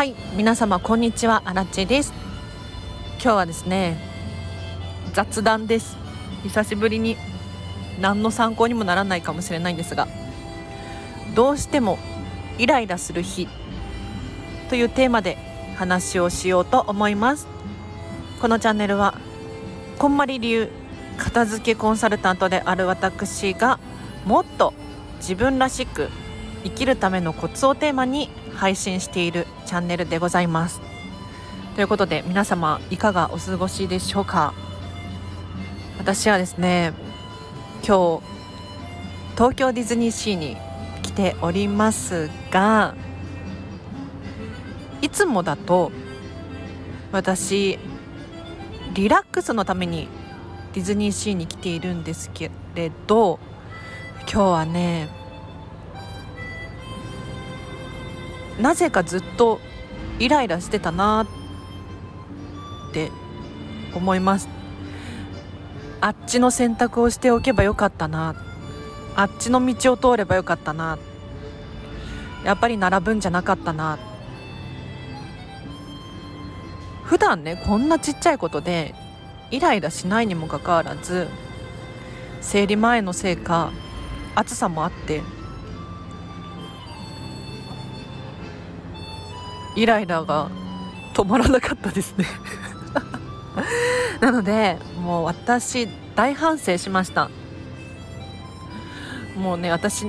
はい皆様こんにちは。アラチェです。今日はですね雑談です。久しぶりに何の参考にもならないかもしれないんですがどうしてもイライラする日というテーマで話をしようと思います。このチャンネルはこんまり流片付けコンサルタントである私がもっと自分らしく生きるためのコツをテーマに配信しているチャンネルでございます。ということで皆様いかがお過ごしでしょうか？私はですね今日東京ディズニーシーに来ておりますがいつもだと私リラックスのためにディズニーシーに来ているんですけれど今日はねなぜかずっとイライラしてたなって思います。あっちの選択をしておけばよかったな。あっちの道を通ればよかったな。やっぱり並ぶんじゃなかったな。普段ねこんなちっちゃいことでイライラしないにもかかわらず生理前のせいか暑さもあってイライラが止まらなかったですね。なのでもう私大反省しました。もうね私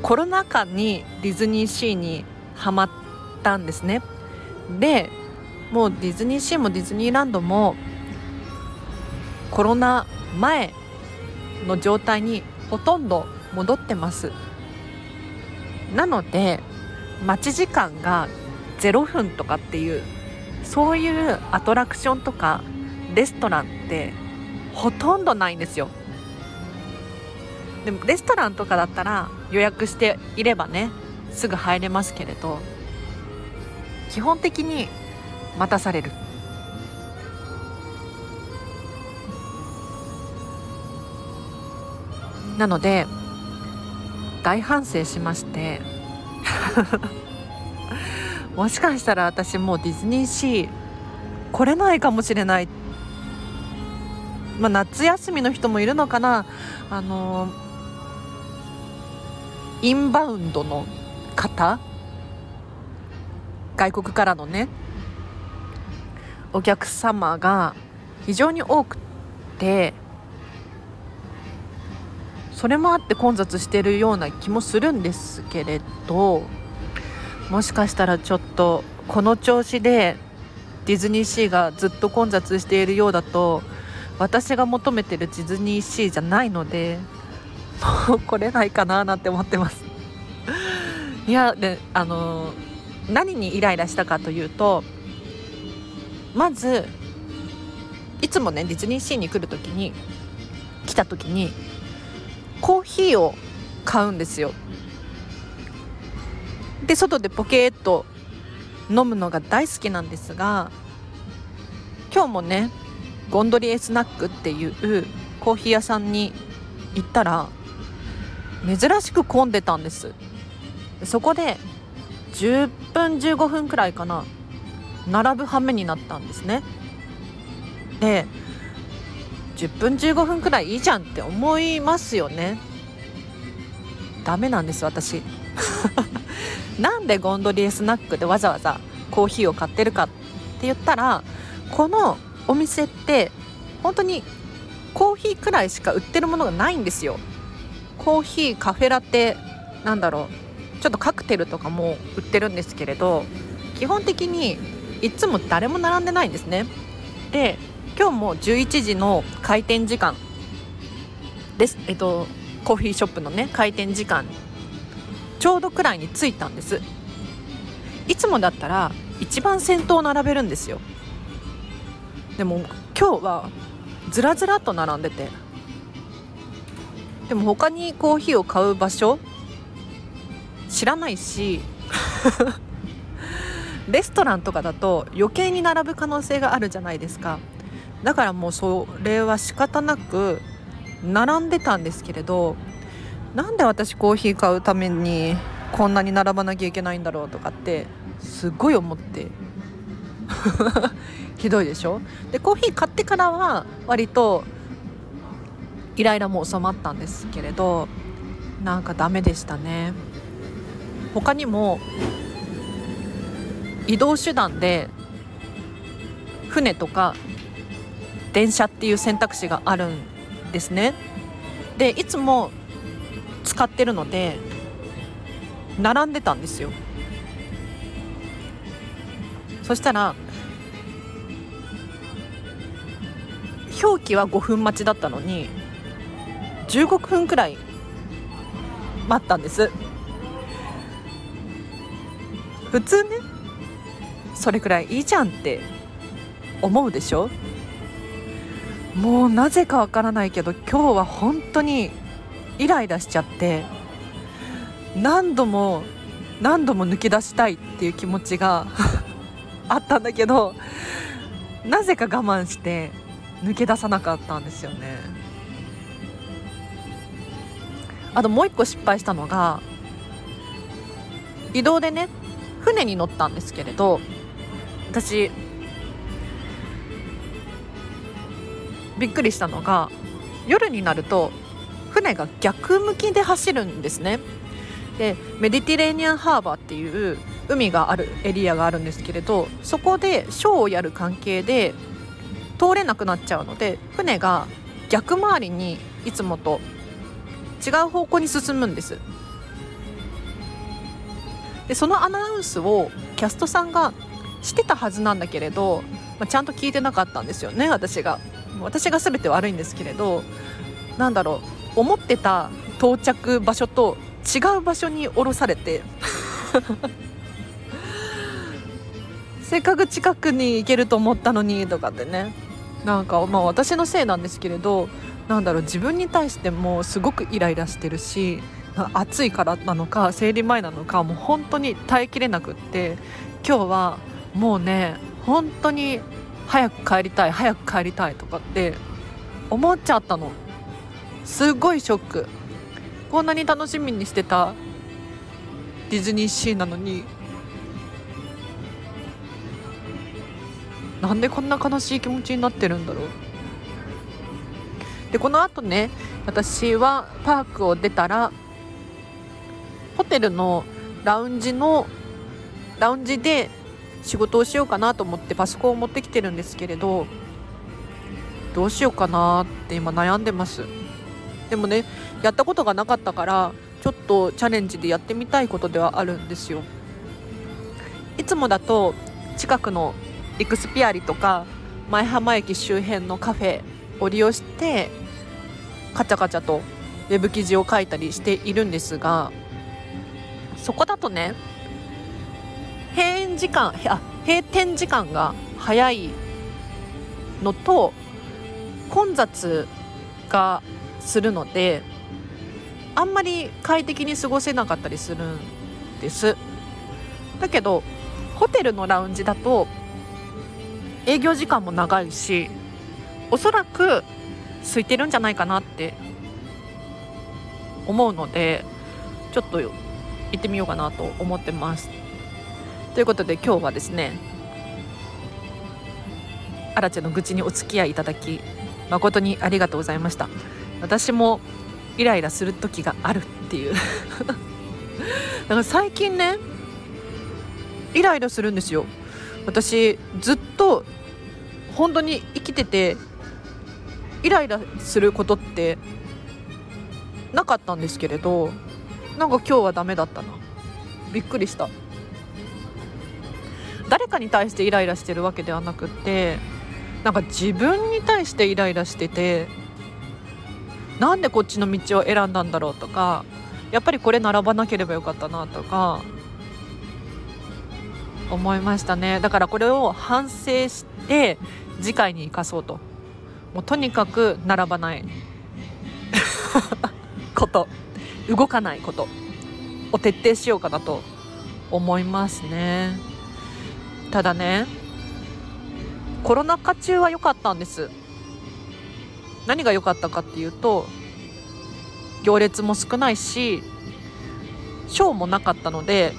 コロナ禍にディズニーシーにハマったんですね。でもうディズニーシーもディズニーランドもコロナ前の状態にほとんど戻ってます。なので待ち時間が0分とかっていうそういうアトラクションとかレストランってほとんどないんですよ。でもレストランとかだったら予約していればねすぐ入れますけれど基本的に待たされる。なので大反省しまして。もしかしたら私もうディズニーシー来れないかもしれない。まあ夏休みの人もいるのかな。あのインバウンドの方？外国からのね。お客様が非常に多くてそれもあって混雑してるような気もするんですけれどもしかしたらちょっとこの調子でディズニーシーがずっと混雑しているようだと私が求めてるディズニーシーじゃないのでもう来れないかななんて思ってます。いやであの何にイライラしたかというとまずいつもねディズニーシーに来る時に来た時にコーヒーを買うんですよ。で外でポケーっと飲むのが大好きなんですが今日もねゴンドリエスナックっていうコーヒー屋さんに行ったら珍しく混んでたんです。そこで10分15分くらいかな並ぶ羽目になったんですね。で10分15分くらいいいじゃんって思いますよね。ダメなんです私。なんでゴンドリエスナックでわざわざコーヒーを買ってるかって言ったらこのお店って本当にコーヒーくらいしか売ってるものがないんですよ。コーヒーカフェラテなんだろうちょっとカクテルとかも売ってるんですけれど基本的にいつも誰も並んでないんですね。で今日も11時の開店時間です。えっとコーヒーショップのね開店時間ちょうどくらいに着いたんです。いつもだったら一番先頭を並べるんですよ。でも今日はずらずらと並んでて。でも他にコーヒーを買う場所知らないし レストランとかだと余計に並ぶ可能性があるじゃないですか。だからもうそれは仕方なく並んでたんですけれどなんで私コーヒー買うためにこんなに並ばなきゃいけないんだろうとかってすごい思って。ひどいでしょ？でコーヒー買ってからは割とイライラも収まったんですけれどなんかダメでしたね。他にも移動手段で船とか電車っていう選択肢があるんですね。でいつも使ってるので並んでたんですよ。そしたら表記は5分待ちだったのに15分くらい待ったんです。普通ねそれくらいいいじゃんって思うでしょ？もうなぜかわからないけど今日は本当にイライラしちゃって何度も何度も抜け出したいっていう気持ちが あったんだけどなぜか我慢して抜け出さなかったんですよね。あともう一個失敗したのが移動でね船に乗ったんですけれど私びっくりしたのが夜になると船が逆向きで走るんですね。でメディティレーニアンハーバーっていう海があるエリアがあるんですけれどそこでショーをやる関係で通れなくなっちゃうので船が逆回りにいつもと違う方向に進むんです。でそのアナウンスをキャストさんがしてたはずなんだけれど、まあ、ちゃんと聞いてなかったんですよね私が。私が全て悪いんですけれどなんだろう。思ってた到着場所と違う場所に降ろされて。せっかく近くに行けると思ったのにとかってね。なんかまあ私のせいなんですけれどなんだろう自分に対してもすごくイライラしてるし暑いからなのか生理前なのかもう本当に耐えきれなくって今日はもうね本当に早く帰りたい早く帰りたいとかって思っちゃったの。すごいショック。こんなに楽しみにしてたディズニーシーなのに。なんでこんな悲しい気持ちになってるんだろう。でこのあとね私はパークを出たらホテルのラウンジのラウンジで仕事をしようかなと思ってパソコンを持ってきてるんですけれどどうしようかなって今悩んでます。でもねやったことがなかったからちょっとチャレンジでやってみたいことではあるんですよ。いつもだと近くのイクスピアリとか前浜駅周辺のカフェを利用してカチャカチャとウェブ記事を書いたりしているんですがそこだとね閉園時間あ閉店時間が早いのと混雑がするのであんまり快適に過ごせなかったりするんです。だけどホテルのラウンジだと営業時間も長いしおそらく空いてるんじゃないかなって思うのでちょっと行ってみようかなと思ってます。ということで今日はですねアラチェの愚痴にお付き合いいただき誠にありがとうございました。私もイライラする時があるっていう。だから最近ねイライラするんですよ。私ずっと本当に生きててイライラすることってなかったんですけれどなんか今日はダメだったな。びっくりした。誰かに対してイライラしてるわけではなくってなんか自分に対してイライラしててなんでこっちの道を選んだんだろうとかやっぱりこれ並ばなければよかったなとか思いましたね。だからこれを反省して次回に生かそうと。もうとにかく並ばない。こと。動かないこと。を徹底しようかなと。思いますね。ただねコロナ禍中は良かったんです。何が良かったかっていうと行列も少ないしショーもなかったので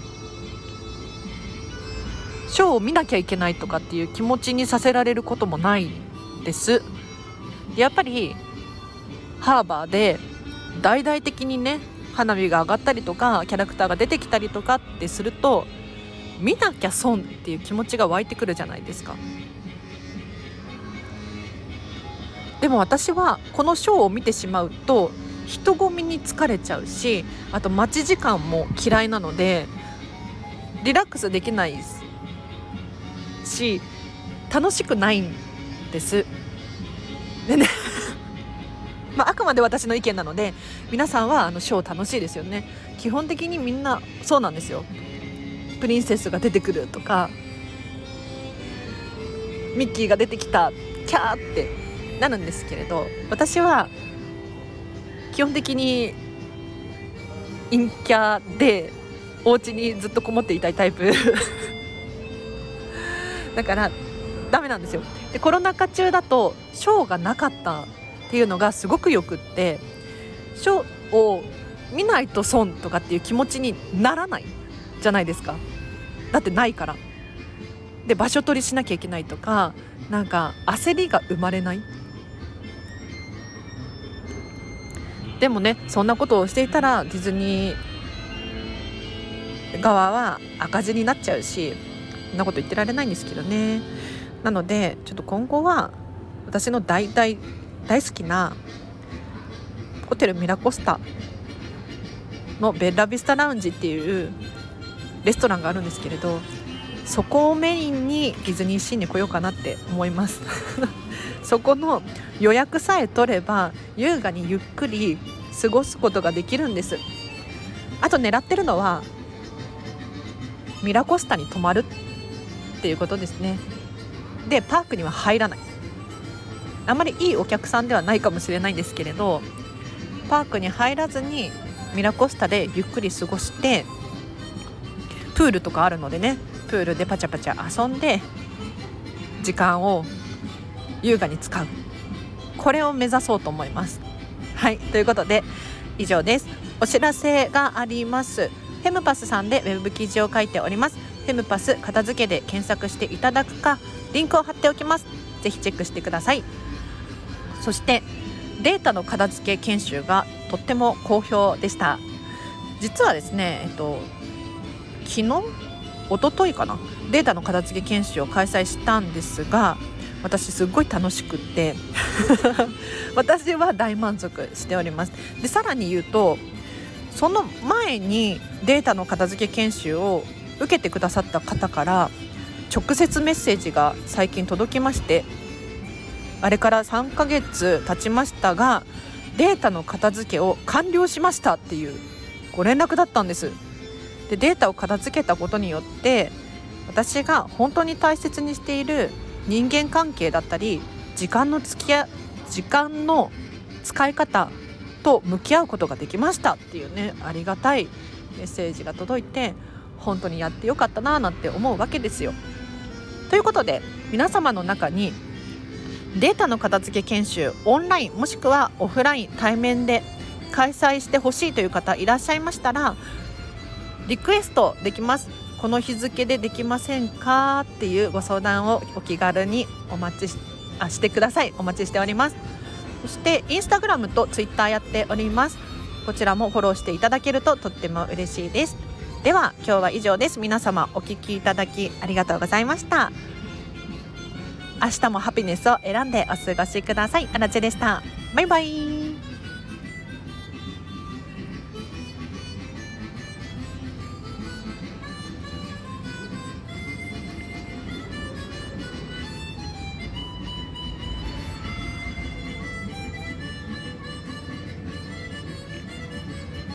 ショーを見なきゃいけないとかっていう気持ちにさせられることもないです。やっぱりハーバーで大々的にね花火が上がったりとかキャラクターが出てきたりとかってすると見なきゃ損っていう気持ちが湧いてくるじゃないですか。でも私はこのショーを見てしまうと人混みに疲れちゃうしあと待ち時間も嫌いなのでリラックスできないし楽しくないんです。でね まあ、あくまで私の意見なので皆さんはあのショー楽しいですよね。基本的にみんなそうなんですよ。プリンセスが出てくるとかミッキーが出てきたキャーってなるんですけれど私は基本的に陰キャでお家にずっとこもっていたいタイプ。だからダメなんですよ。でコロナ禍中だとショーがなかったっていうのがすごくよくってショーを見ないと損とかっていう気持ちにならないじゃないですか。だってないから。で場所取りしなきゃいけないとかなんか焦りが生まれない。でもねそんなことをしていたらディズニー側は赤字になっちゃうしそんなこと言ってられないんですけどね。なのでちょっと今後は私の大大大好きなホテルミラコスタのベッラビスタラウンジっていうレストランがあるんですけれどそこをメインにディズニーシーに来ようかなって思います。そこの予約さえ取れば優雅にゆっくり過ごすことができるんです。あと狙ってるのはミラコスタに泊まるっていうことですね。でパークには入らない。あまりいいお客さんではないかもしれないんですけれどパークに入らずにミラコスタでゆっくり過ごしてプールとかあるのでねプールでパチャパチャ遊んで時間を優雅に使う。これを目指そうと思います。はい。ということで以上です。お知らせがあります。フェムパスさんでウェブ記事を書いております。フェムパス片付けで検索していただくかリンクを貼っておきます。ぜひチェックしてください。そしてデータの片付け研修がとっても好評でした。実はですねえっと昨日一昨日かな？データの片付け研修を開催したんですが私すごい楽しくって 私は大満足しております。でさらに言うとその前にデータの片付け研修を受けてくださった方から直接メッセージが最近届きましてあれから3ヶ月経ちましたがデータの片付けを完了しましたっていうご連絡だったんです。でデータを片付けたことによって私が本当に大切にしている人間関係だったり時間の付き合時間の使い方と向き合うことができましたっていうねありがたいメッセージが届いて本当にやってよかったななんて思うわけですよ。ということで皆様の中にデータの片付け研修オンラインもしくはオフライン対面で開催してほしいという方いらっしゃいましたらリクエストできますこの日付でできませんかっていうご相談をお気軽にお待ちしあしてください。お待ちしております。そしてインスタグラムとツイッターやっております。こちらもフォローしていただけるととっても嬉しいです。では今日は以上です。皆様お聞きいただきありがとうございました。明日もハピネスを選んでお過ごしください。あらちでした。バイバイ。